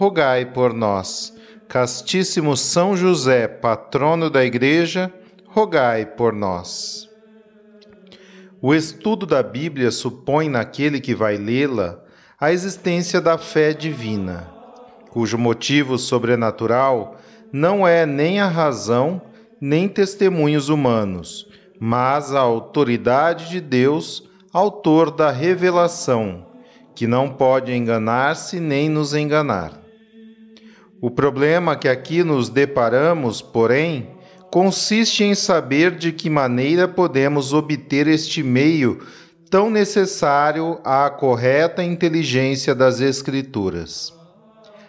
rogai por nós. Castíssimo São José, patrono da Igreja, rogai por nós. O estudo da Bíblia supõe naquele que vai lê-la a existência da fé divina, cujo motivo sobrenatural não é nem a razão nem testemunhos humanos, mas a autoridade de Deus, autor da revelação, que não pode enganar-se nem nos enganar. O problema que aqui nos deparamos, porém, consiste em saber de que maneira podemos obter este meio tão necessário à correta inteligência das Escrituras.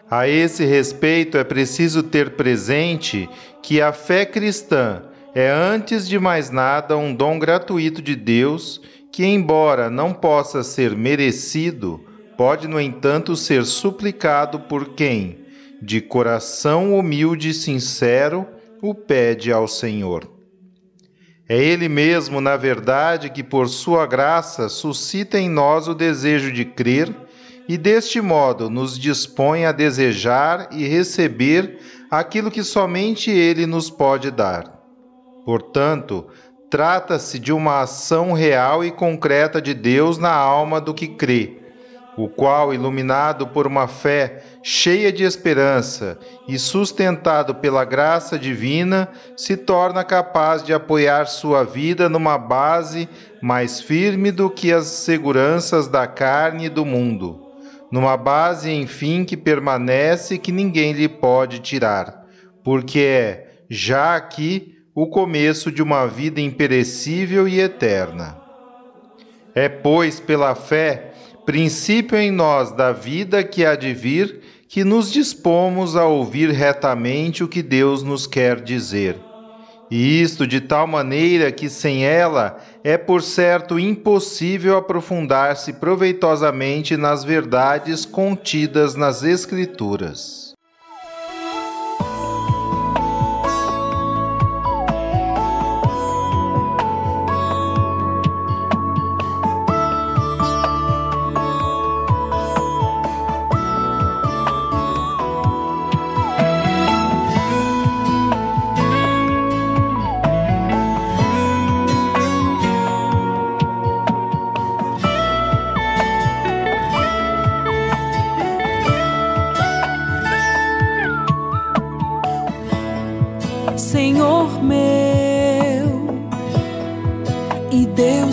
A esse respeito, é preciso ter presente que a fé cristã é, antes de mais nada, um dom gratuito de Deus que, embora não possa ser merecido, pode, no entanto, ser suplicado por quem, de coração humilde e sincero, o pede ao Senhor. É Ele mesmo, na verdade, que por sua graça suscita em nós o desejo de crer e deste modo nos dispõe a desejar e receber aquilo que somente Ele nos pode dar. Portanto, trata-se de uma ação real e concreta de Deus na alma do que crê o qual, iluminado por uma fé cheia de esperança e sustentado pela graça divina, se torna capaz de apoiar sua vida numa base mais firme do que as seguranças da carne e do mundo, numa base, enfim, que permanece e que ninguém lhe pode tirar, porque é, já aqui, o começo de uma vida imperecível e eterna. É, pois, pela fé, princípio em nós da vida que há de vir, que nos dispomos a ouvir retamente o que Deus nos quer dizer. E isto de tal maneira que sem ela é por certo impossível aprofundar-se proveitosamente nas verdades contidas nas Escrituras.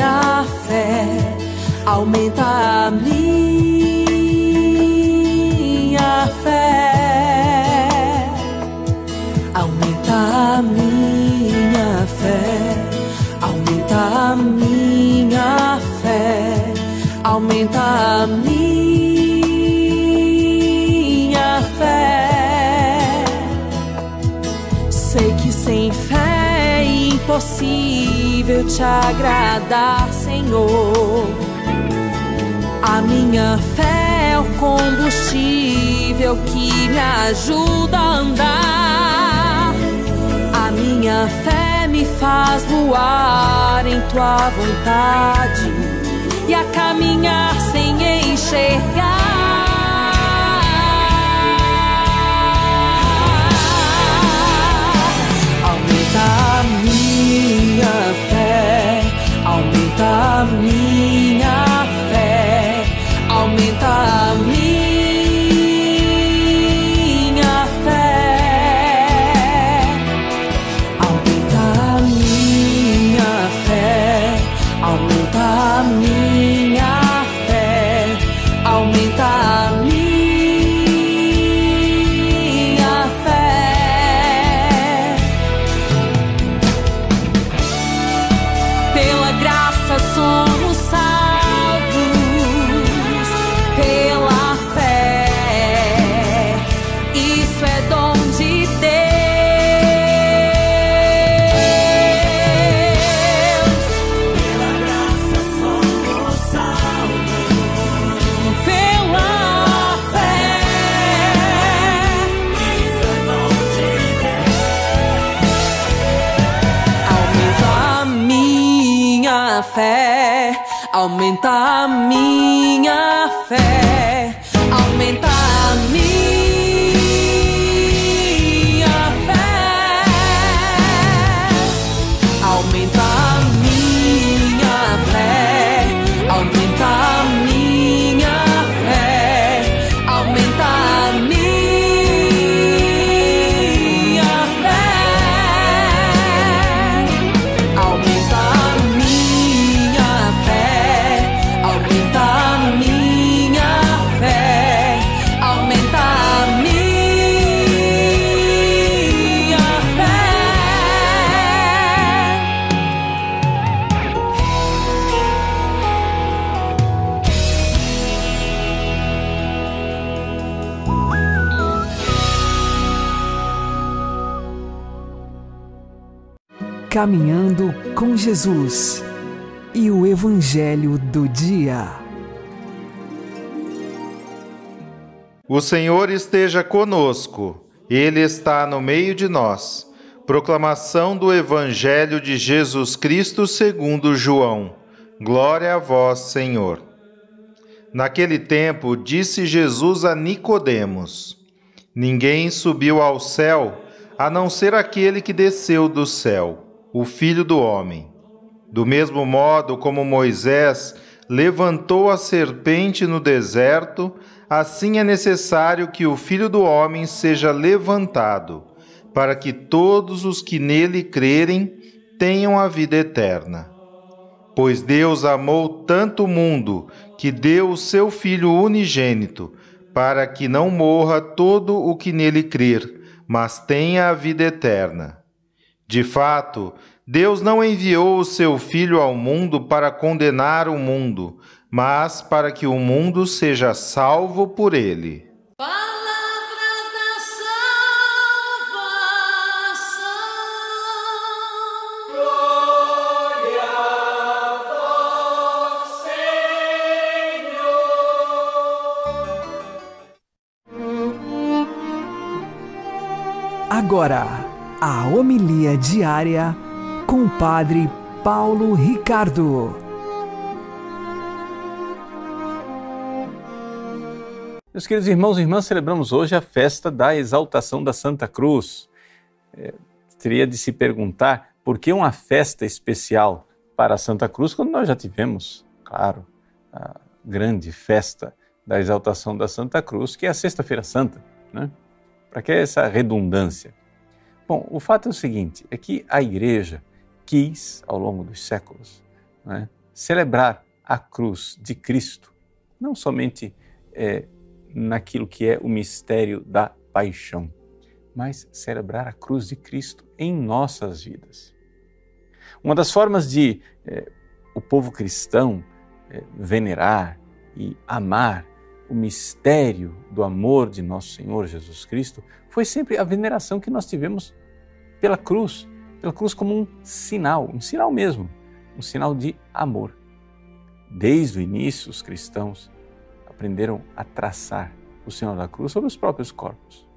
minha fé, aumenta a minha impossível te agradar, Senhor. A minha fé é o combustível que me ajuda a andar. A minha fé me faz voar em tua vontade e a caminhar sem enxergar. A minha minha fé, aumenta a minha fé, aumenta a minha Caminhando com Jesus e o Evangelho do Dia. O Senhor esteja conosco, Ele está no meio de nós. Proclamação do Evangelho de Jesus Cristo segundo João. Glória a vós, Senhor. Naquele tempo, disse Jesus a Nicodemos: Ninguém subiu ao céu, a não ser aquele que desceu do céu, o Filho do homem. Do mesmo modo como Moisés levantou a serpente no deserto, assim é necessário que o Filho do homem seja levantado, para que todos os que nele crerem tenham a vida eterna. Pois Deus amou tanto o mundo que deu o seu Filho unigênito, para que não morra todo o que nele crer, mas tenha a vida eterna. De fato, Deus não enviou o seu Filho ao mundo para condenar o mundo, mas para que o mundo seja salvo por ele. Palavra da salvação. Glória a vós, Agora, a homilia diária com o Padre Paulo Ricardo. Meus queridos irmãos e irmãs, celebramos hoje a festa da exaltação da Santa Cruz. É, teria de se perguntar por que uma festa especial para a Santa Cruz quando nós já tivemos, claro, a grande festa da exaltação da Santa Cruz, que é a Sexta-feira Santa. Né? Para que essa redundância? Bom, o fato é o seguinte: é que a Igreja quis, ao longo dos séculos, né, celebrar a cruz de Cristo, não somente é, naquilo que é o mistério da paixão, mas celebrar a cruz de Cristo em nossas vidas. Uma das formas de é, o povo cristão é, venerar e amar o mistério do amor de nosso Senhor Jesus Cristo foi sempre a veneração que nós tivemos pela cruz, pela cruz como um sinal, um sinal mesmo, um sinal de amor. Desde o início, os cristãos aprenderam a traçar o sinal da cruz sobre os próprios corpos.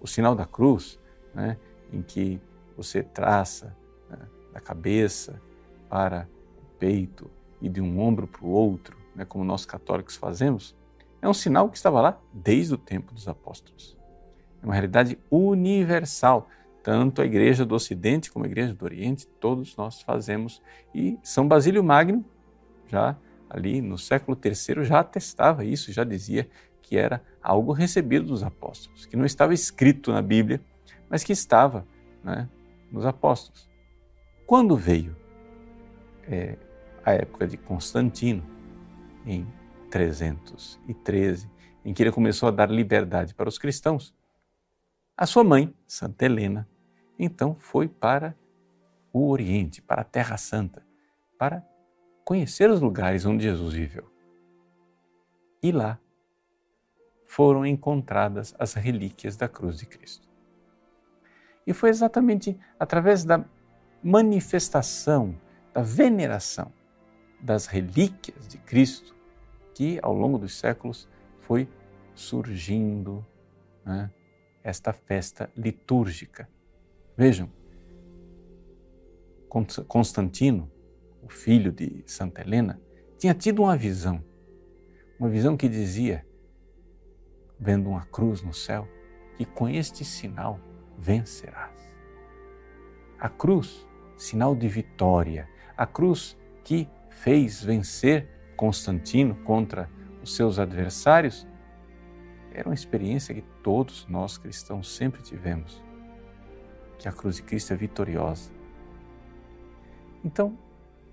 O sinal da cruz, né, em que você traça né, da cabeça para o peito e de um ombro para o outro, né, como nós católicos fazemos, é um sinal que estava lá desde o tempo dos apóstolos. É uma realidade universal. Tanto a igreja do Ocidente como a igreja do Oriente, todos nós fazemos. E São Basílio Magno, já ali no século III, já atestava isso, já dizia que era algo recebido dos apóstolos, que não estava escrito na Bíblia, mas que estava né, nos apóstolos. Quando veio é, a época de Constantino, em 313, em que ele começou a dar liberdade para os cristãos, a sua mãe, Santa Helena, então foi para o Oriente, para a Terra Santa, para conhecer os lugares onde Jesus viveu. E lá foram encontradas as relíquias da cruz de Cristo. E foi exatamente através da manifestação, da veneração das relíquias de Cristo que, ao longo dos séculos, foi surgindo né, esta festa litúrgica. Vejam, Constantino, o filho de Santa Helena, tinha tido uma visão, uma visão que dizia, vendo uma cruz no céu, que com este sinal vencerás. A cruz, sinal de vitória, a cruz que fez vencer Constantino contra os seus adversários, era uma experiência que todos nós cristãos sempre tivemos, que a cruz de Cristo é vitoriosa. Então,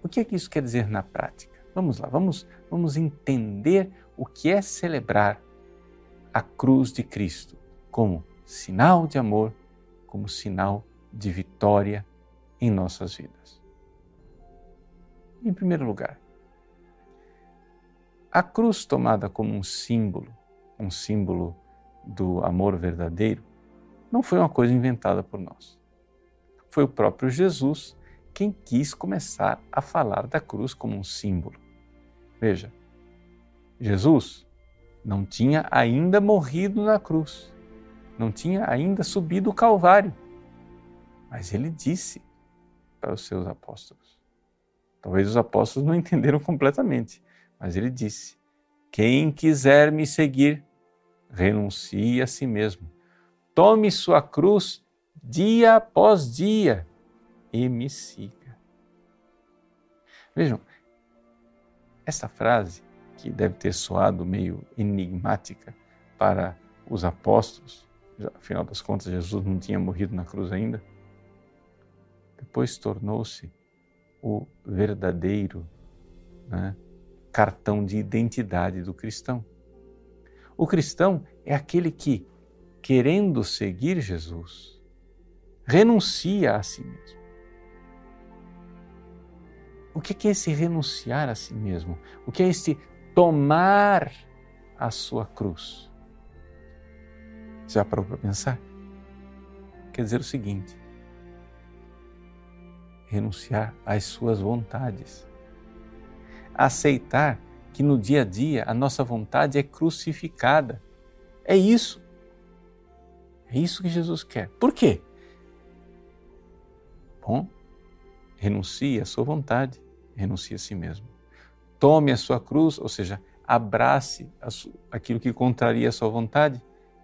o que é que isso quer dizer na prática? Vamos lá, vamos, vamos entender o que é celebrar a cruz de Cristo como sinal de amor, como sinal de vitória em nossas vidas. Em primeiro lugar, a cruz tomada como um símbolo, um símbolo do amor verdadeiro, não foi uma coisa inventada por nós. Foi o próprio Jesus quem quis começar a falar da cruz como um símbolo. Veja, Jesus não tinha ainda morrido na cruz, não tinha ainda subido o Calvário, mas ele disse para os seus apóstolos. Talvez os apóstolos não entenderam completamente, mas ele disse: Quem quiser me seguir, renuncie a si mesmo. Tome sua cruz dia após dia e me siga. Vejam, essa frase, que deve ter soado meio enigmática para os apóstolos, afinal das contas, Jesus não tinha morrido na cruz ainda, depois tornou-se o verdadeiro né, cartão de identidade do cristão. O cristão é aquele que, querendo seguir Jesus, renuncia a si mesmo. O que é esse renunciar a si mesmo? O que é esse tomar a sua cruz? Já parou para pensar? Quer dizer o seguinte: renunciar às suas vontades aceitar que no dia a dia a nossa vontade é crucificada. É isso. É isso que Jesus quer. Por quê? Bom, renuncie à sua vontade, renuncie a si mesmo. Tome a sua cruz, ou seja, abrace aquilo que contraria a sua vontade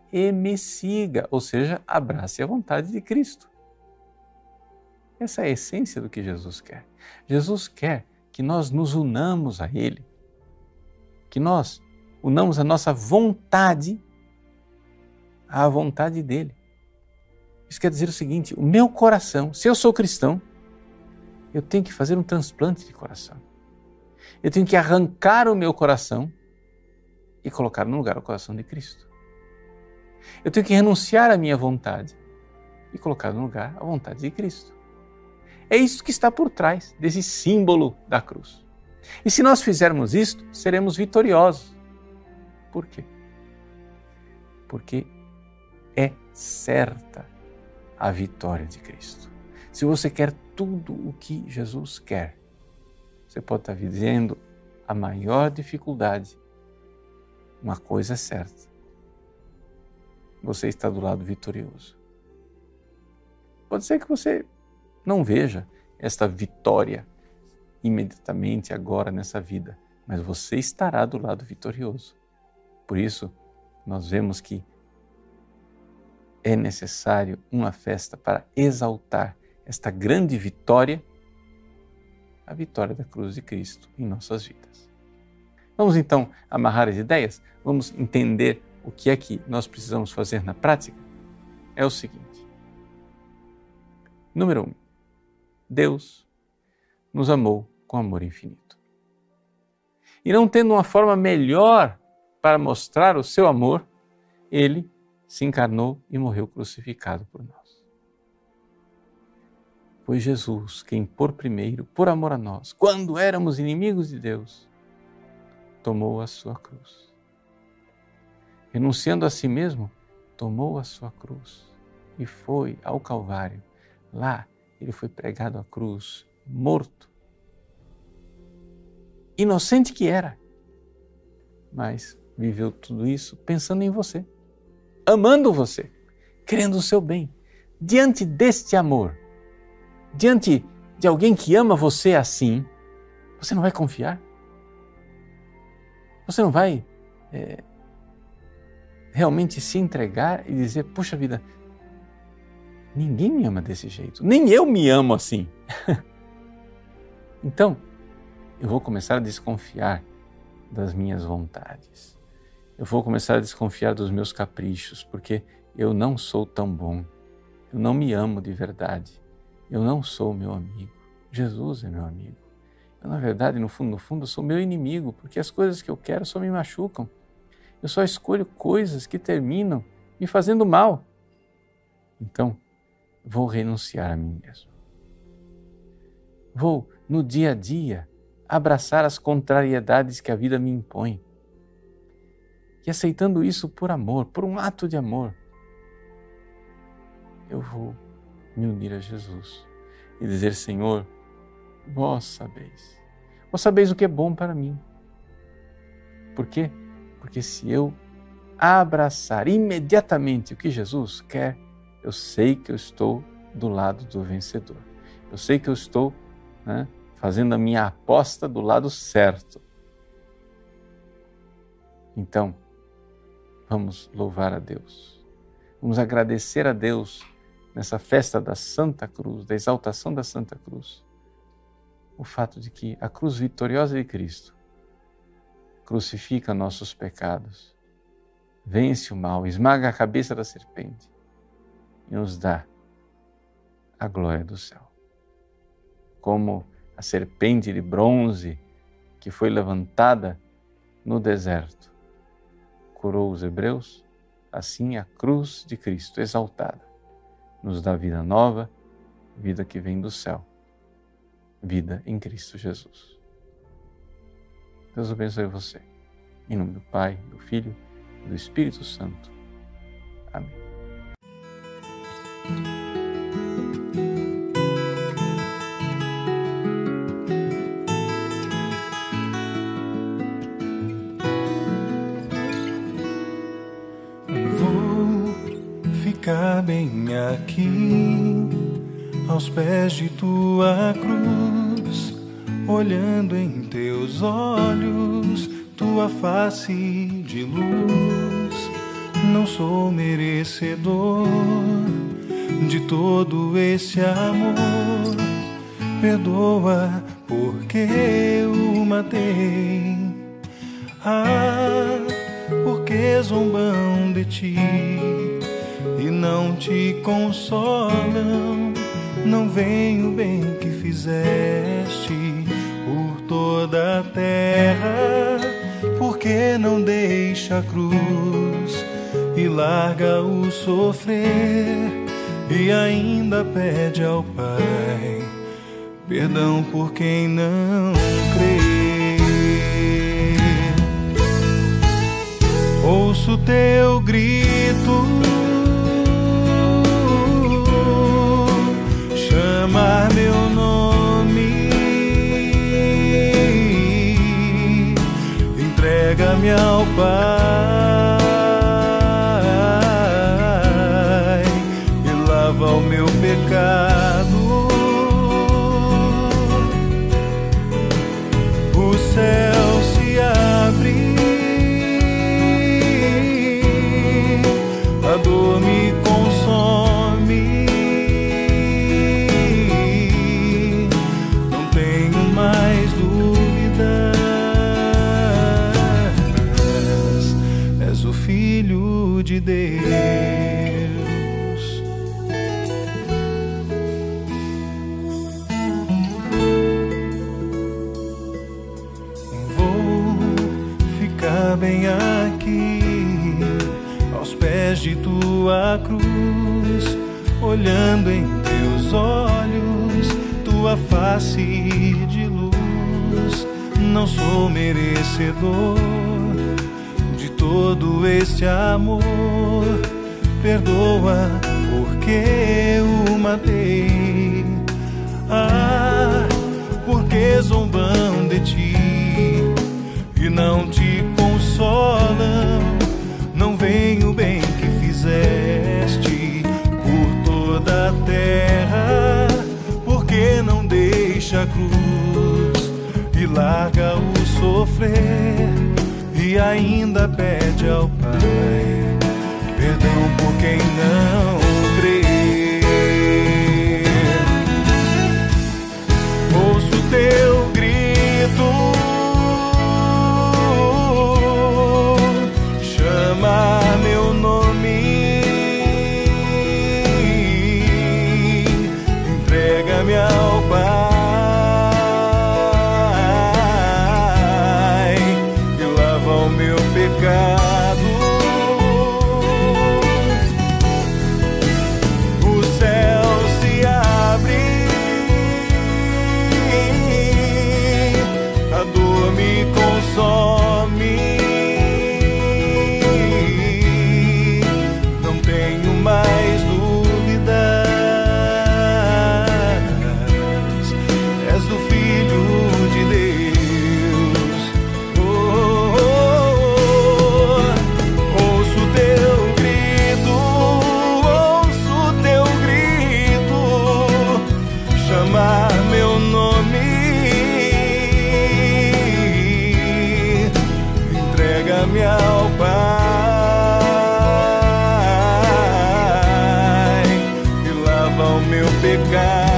e me siga, ou seja, abrace a vontade de Cristo. Essa é a essência do que Jesus quer. Jesus quer que nós nos unamos a Ele, que nós unamos a nossa vontade à vontade dele. Isso quer dizer o seguinte: o meu coração, se eu sou cristão, eu tenho que fazer um transplante de coração. Eu tenho que arrancar o meu coração e colocar no lugar o coração de Cristo. Eu tenho que renunciar à minha vontade e colocar no lugar a vontade de Cristo. É isso que está por trás desse símbolo da cruz. E se nós fizermos isto, seremos vitoriosos. Por quê? Porque é certa a vitória de Cristo. Se você quer tudo o que Jesus quer, você pode estar vivendo a maior dificuldade. Uma coisa é certa: você está do lado vitorioso. Pode ser que você não veja esta vitória imediatamente agora nessa vida, mas você estará do lado vitorioso. Por isso, nós vemos que é necessário uma festa para exaltar esta grande vitória, a vitória da cruz de Cristo em nossas vidas. Vamos então amarrar as ideias? Vamos entender o que é que nós precisamos fazer na prática? É o seguinte: número um, Deus nos amou com amor infinito. E não tendo uma forma melhor para mostrar o seu amor, ele se encarnou e morreu crucificado por nós. Foi Jesus quem, por primeiro, por amor a nós, quando éramos inimigos de Deus, tomou a sua cruz. Renunciando a si mesmo, tomou a sua cruz e foi ao Calvário. Lá ele foi pregado à cruz, morto. Inocente que era, mas viveu tudo isso pensando em você, amando você, querendo o seu bem. Diante deste amor, diante de alguém que ama você assim, você não vai confiar? Você não vai é, realmente se entregar e dizer: Puxa vida, ninguém me ama desse jeito, nem eu me amo assim. então, eu vou começar a desconfiar das minhas vontades. Eu vou começar a desconfiar dos meus caprichos, porque eu não sou tão bom. Eu não me amo de verdade. Eu não sou meu amigo. Jesus é meu amigo. Eu, na verdade, no fundo, no fundo, sou meu inimigo, porque as coisas que eu quero só me machucam. Eu só escolho coisas que terminam me fazendo mal. Então, vou renunciar a mim mesmo. Vou, no dia a dia, abraçar as contrariedades que a vida me impõe. E aceitando isso por amor, por um ato de amor, eu vou me unir a Jesus e dizer: Senhor, vós sabeis, vós sabeis o que é bom para mim. Por quê? Porque se eu abraçar imediatamente o que Jesus quer, eu sei que eu estou do lado do vencedor. Eu sei que eu estou né, fazendo a minha aposta do lado certo. Então, vamos louvar a Deus. Vamos agradecer a Deus nessa festa da Santa Cruz, da exaltação da Santa Cruz, o fato de que a cruz vitoriosa de Cristo crucifica nossos pecados, vence o mal, esmaga a cabeça da serpente e nos dá a glória do céu. Como a serpente de bronze que foi levantada no deserto curou os hebreus, assim a cruz de Cristo exaltada nos dá vida nova, vida que vem do céu, vida em Cristo Jesus. Deus abençoe você. Em nome do Pai, do Filho e do Espírito Santo. Amém. Bem aqui, aos pés de tua cruz, olhando em teus olhos, tua face de luz. Não sou merecedor de todo esse amor, perdoa porque eu matei. Ah, porque zombam de ti e não te consolam. Não vem o bem que fizeste por toda a terra, porque não deixa a cruz e larga o sofrer e ainda pede ao Pai perdão por quem não crê. Ouço teu grito chamar meu nome. Entrega-me ao Pai e lava o meu pecado. O céu o meu pecado.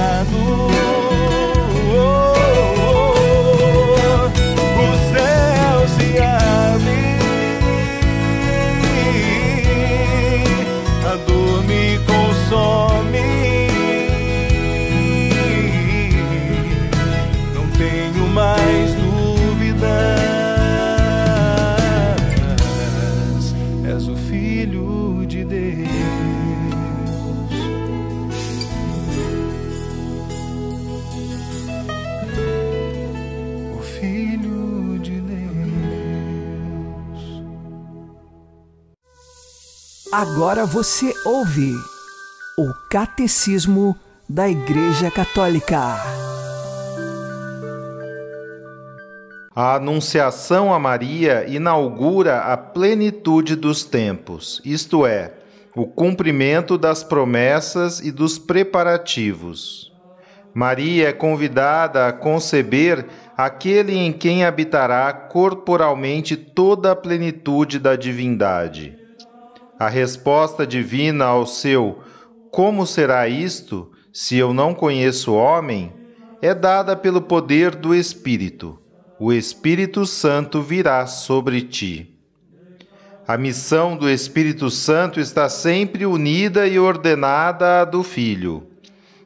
Agora você ouve o Catecismo da Igreja Católica. A Anunciação a Maria inaugura a plenitude dos tempos, isto é, o cumprimento das promessas e dos preparativos. Maria é convidada a conceber aquele em quem habitará corporalmente toda a plenitude da divindade. A resposta divina ao seu Como será isto, se eu não conheço homem? é dada pelo poder do Espírito. O Espírito Santo virá sobre ti. A missão do Espírito Santo está sempre unida e ordenada à do Filho.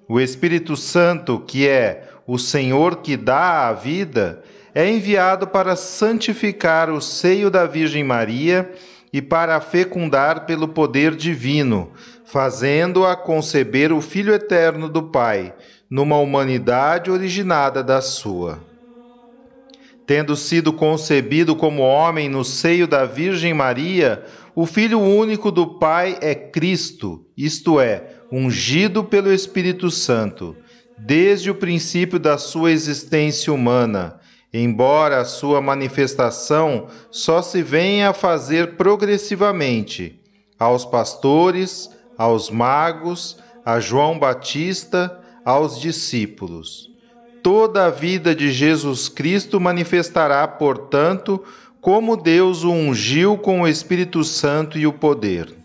O Espírito Santo, que é o Senhor que dá a vida, é enviado para santificar o seio da Virgem Maria e para a fecundar pelo poder divino, fazendo-a conceber o Filho eterno do Pai, numa humanidade originada da sua. Tendo sido concebido como homem no seio da Virgem Maria, o Filho único do Pai é Cristo, isto é, ungido pelo Espírito Santo, desde o princípio da sua existência humana, embora a sua manifestação só se venha a fazer progressivamente aos pastores, aos magos, a João Batista, aos discípulos. Toda a vida de Jesus Cristo manifestará, portanto, como Deus o ungiu com o Espírito Santo e o poder.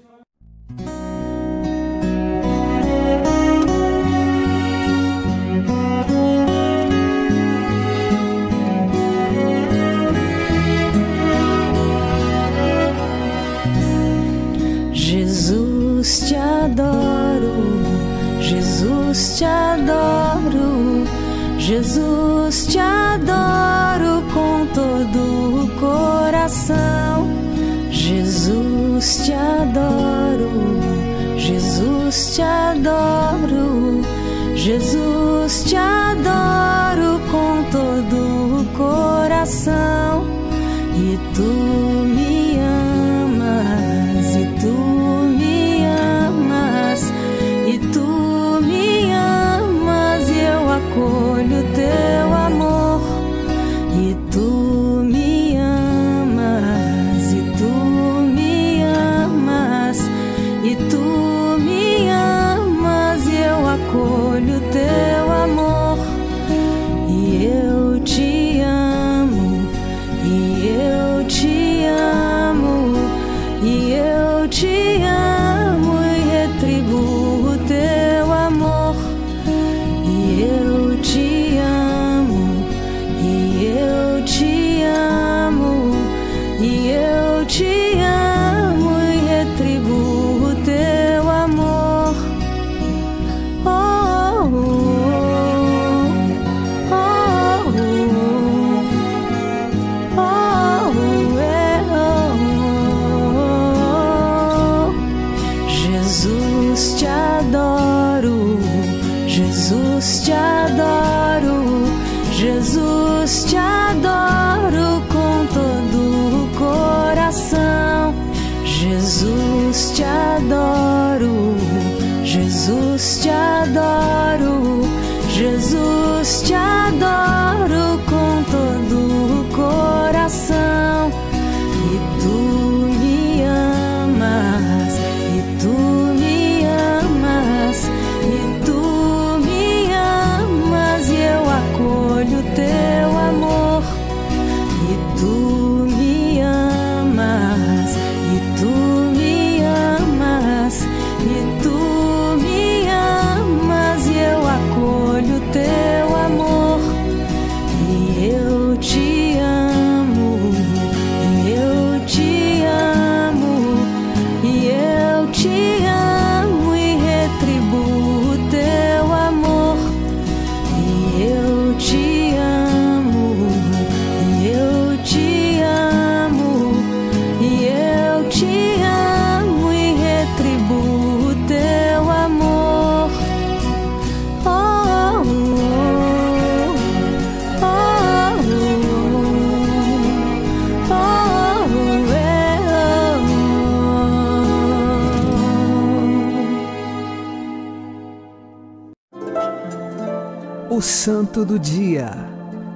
Santo do Dia,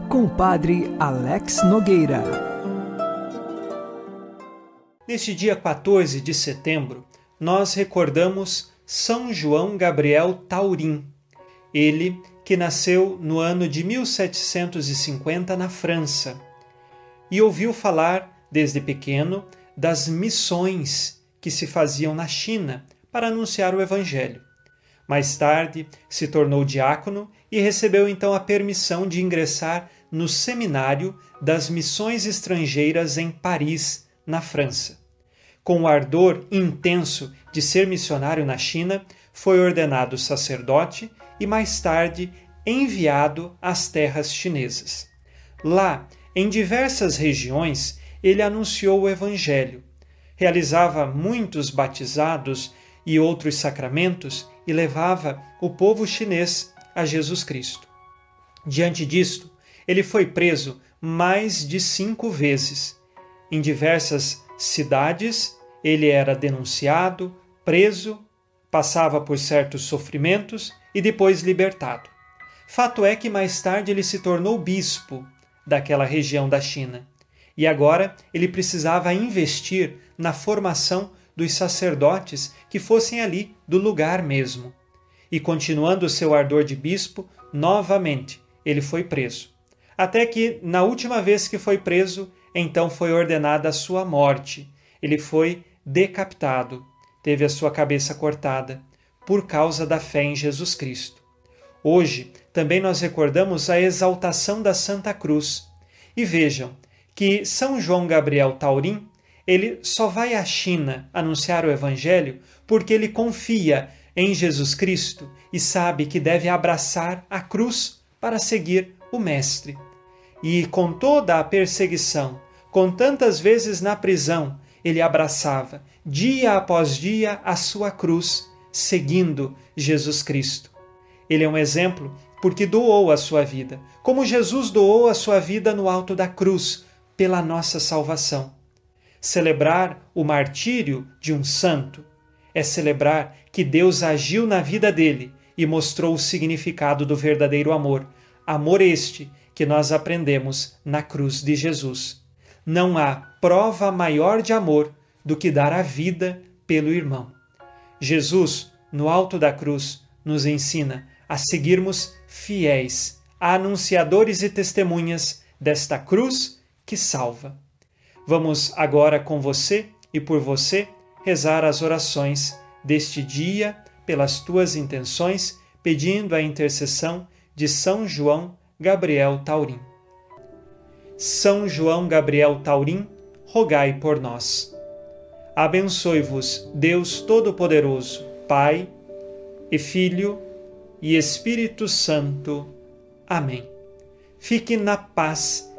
com o Padre Alex Nogueira. Neste dia 14 de setembro, nós recordamos São João Gabriel Taurim, ele que nasceu no ano de 1750 na França e ouviu falar desde pequeno das missões que se faziam na China para anunciar o Evangelho. Mais tarde, se tornou diácono e recebeu então a permissão de ingressar no Seminário das Missões Estrangeiras em Paris, na França. Com o ardor intenso de ser missionário na China, foi ordenado sacerdote e mais tarde enviado às terras chinesas. Lá, em diversas regiões, ele anunciou o Evangelho, realizava muitos batizados e outros sacramentos e levava o povo chinês a Jesus Cristo. Diante disto, ele foi preso mais de cinco vezes. Em diversas cidades, ele era denunciado, preso, passava por certos sofrimentos e depois libertado. Fato é que mais tarde ele se tornou bispo daquela região da China. E agora ele precisava investir na formação dos sacerdotes que fossem ali do lugar mesmo. E continuando seu ardor de bispo, novamente ele foi preso. Até que, na última vez que foi preso, então foi ordenada a sua morte. Ele foi decapitado, teve a sua cabeça cortada, por causa da fé em Jesus Cristo. Hoje, também nós recordamos a exaltação da Santa Cruz. E vejam que São João Gabriel Taurim, ele só vai à China anunciar o evangelho porque ele confia em Jesus Cristo e sabe que deve abraçar a cruz para seguir o mestre. e com toda a perseguição, com tantas vezes na prisão, ele abraçava, dia após dia, a sua cruz, seguindo Jesus Cristo. Ele é um exemplo porque doou a sua vida, como Jesus doou a sua vida no alto da cruz, pela nossa salvação. Celebrar o martírio de um santo é celebrar que Deus agiu na vida dele e mostrou o significado do verdadeiro amor, amor este que nós aprendemos na cruz de Jesus. Não há prova maior de amor do que dar a vida pelo irmão. Jesus, no alto da cruz, nos ensina a seguirmos fiéis, anunciadores e testemunhas desta cruz que salva. Vamos agora com você e por você rezar as orações deste dia pelas tuas intenções, pedindo a intercessão de São João Gabriel Taurim. São João Gabriel Taurim, rogai por nós. Abençoe-vos Deus Todo-Poderoso, Pai e Filho e Espírito Santo. Amém. Fique na paz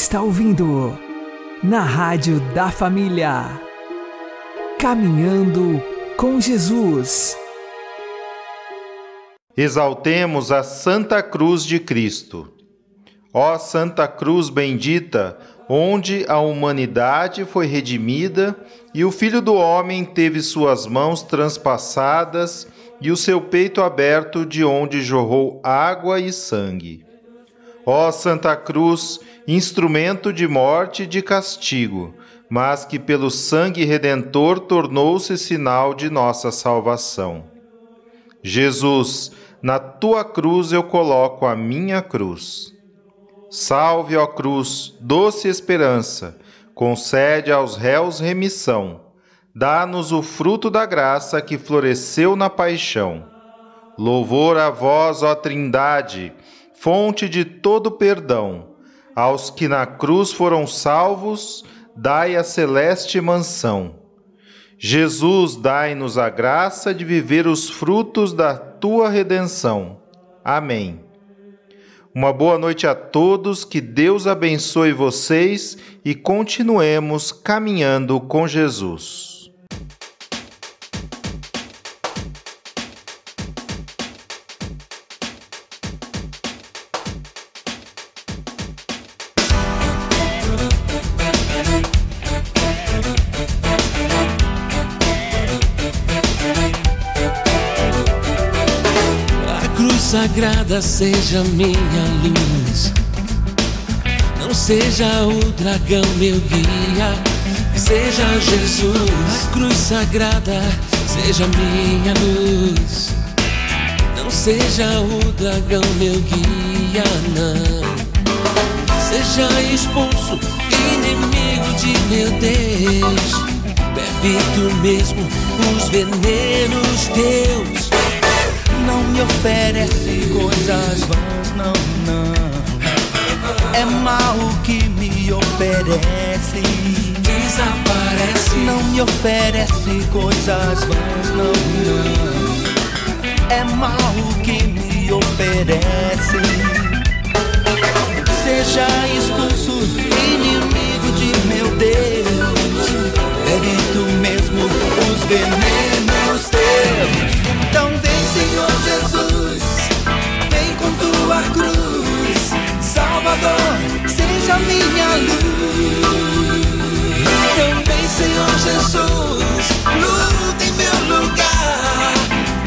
Está ouvindo na Rádio da Família. Caminhando com Jesus. Exaltemos a Santa Cruz de Cristo. Ó Santa Cruz bendita, onde a humanidade foi redimida e o Filho do Homem teve suas mãos transpassadas e o seu peito aberto, de onde jorrou água e sangue. Ó Santa Cruz, instrumento de morte e de castigo, mas que pelo sangue redentor tornou-se sinal de nossa salvação. Jesus, na tua cruz eu coloco a minha cruz. Salve, ó cruz, doce esperança, concede aos réus remissão. dá-nos o fruto da graça que floresceu na paixão. Louvor a vós, ó Trindade, fonte de todo perdão. Aos que na cruz foram salvos, dai a celeste mansão. Jesus, dai-nos a graça de viver os frutos da tua redenção. Amém. Uma boa noite a todos, que Deus abençoe vocês e continuemos caminhando com Jesus. Sagrada seja minha luz. Não seja o dragão meu guia, seja Jesus. A cruz sagrada seja minha luz. Não seja o dragão meu guia, não. Seja expulso, inimigo de meu Deus. Bebe tu mesmo os venenos teus. Não me oferece coisas vãs, não, não. É mal que me oferece. Desaparece. Não me oferece coisas vãs, não, não. É mal que me oferece. Seja expulso, inimigo de meu Deus. Bebe tu mesmo os venenos Senhor Jesus, vem com tua cruz, Salvador, seja minha luz. Vem, Senhor Jesus, luta em meu lugar.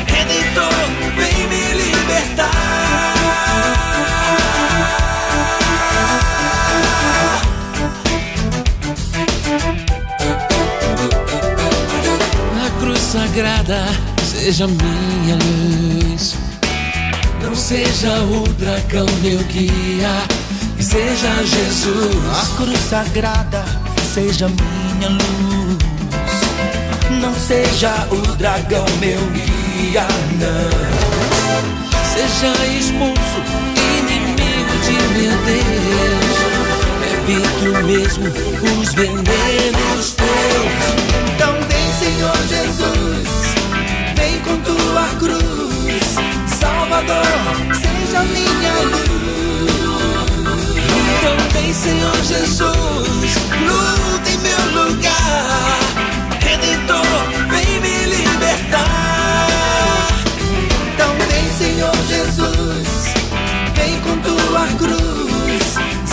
Redentor, vem me libertar. A cruz sagrada seja minha luz. Não seja o dragão meu guia, que seja Jesus. A cruz sagrada seja minha luz. Não seja o dragão meu guia, não. Seja expulso, inimigo de meu Deus. Bebe tu mesmo os venenos teus. Então vem, Senhor Jesus, cruz, Salvador, seja minha luz. Então vem, Senhor Jesus, luta em meu lugar. Redentor, vem me libertar. Então vem, Senhor Jesus, vem com tua cruz,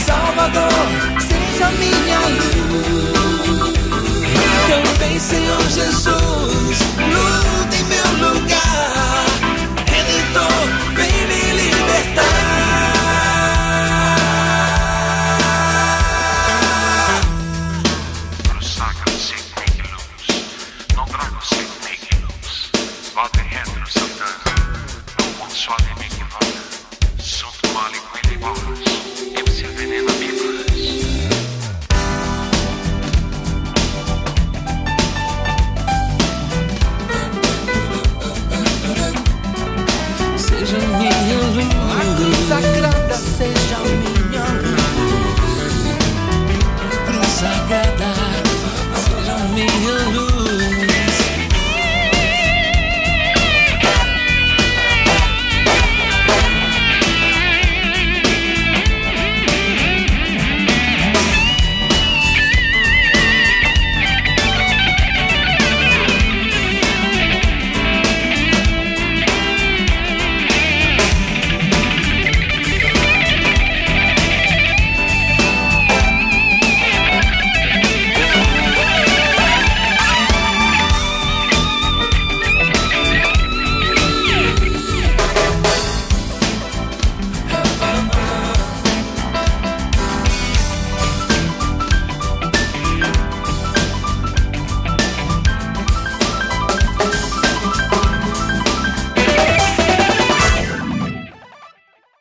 Salvador, seja minha luz. Então vem, Senhor Jesus, luta em meu lugar.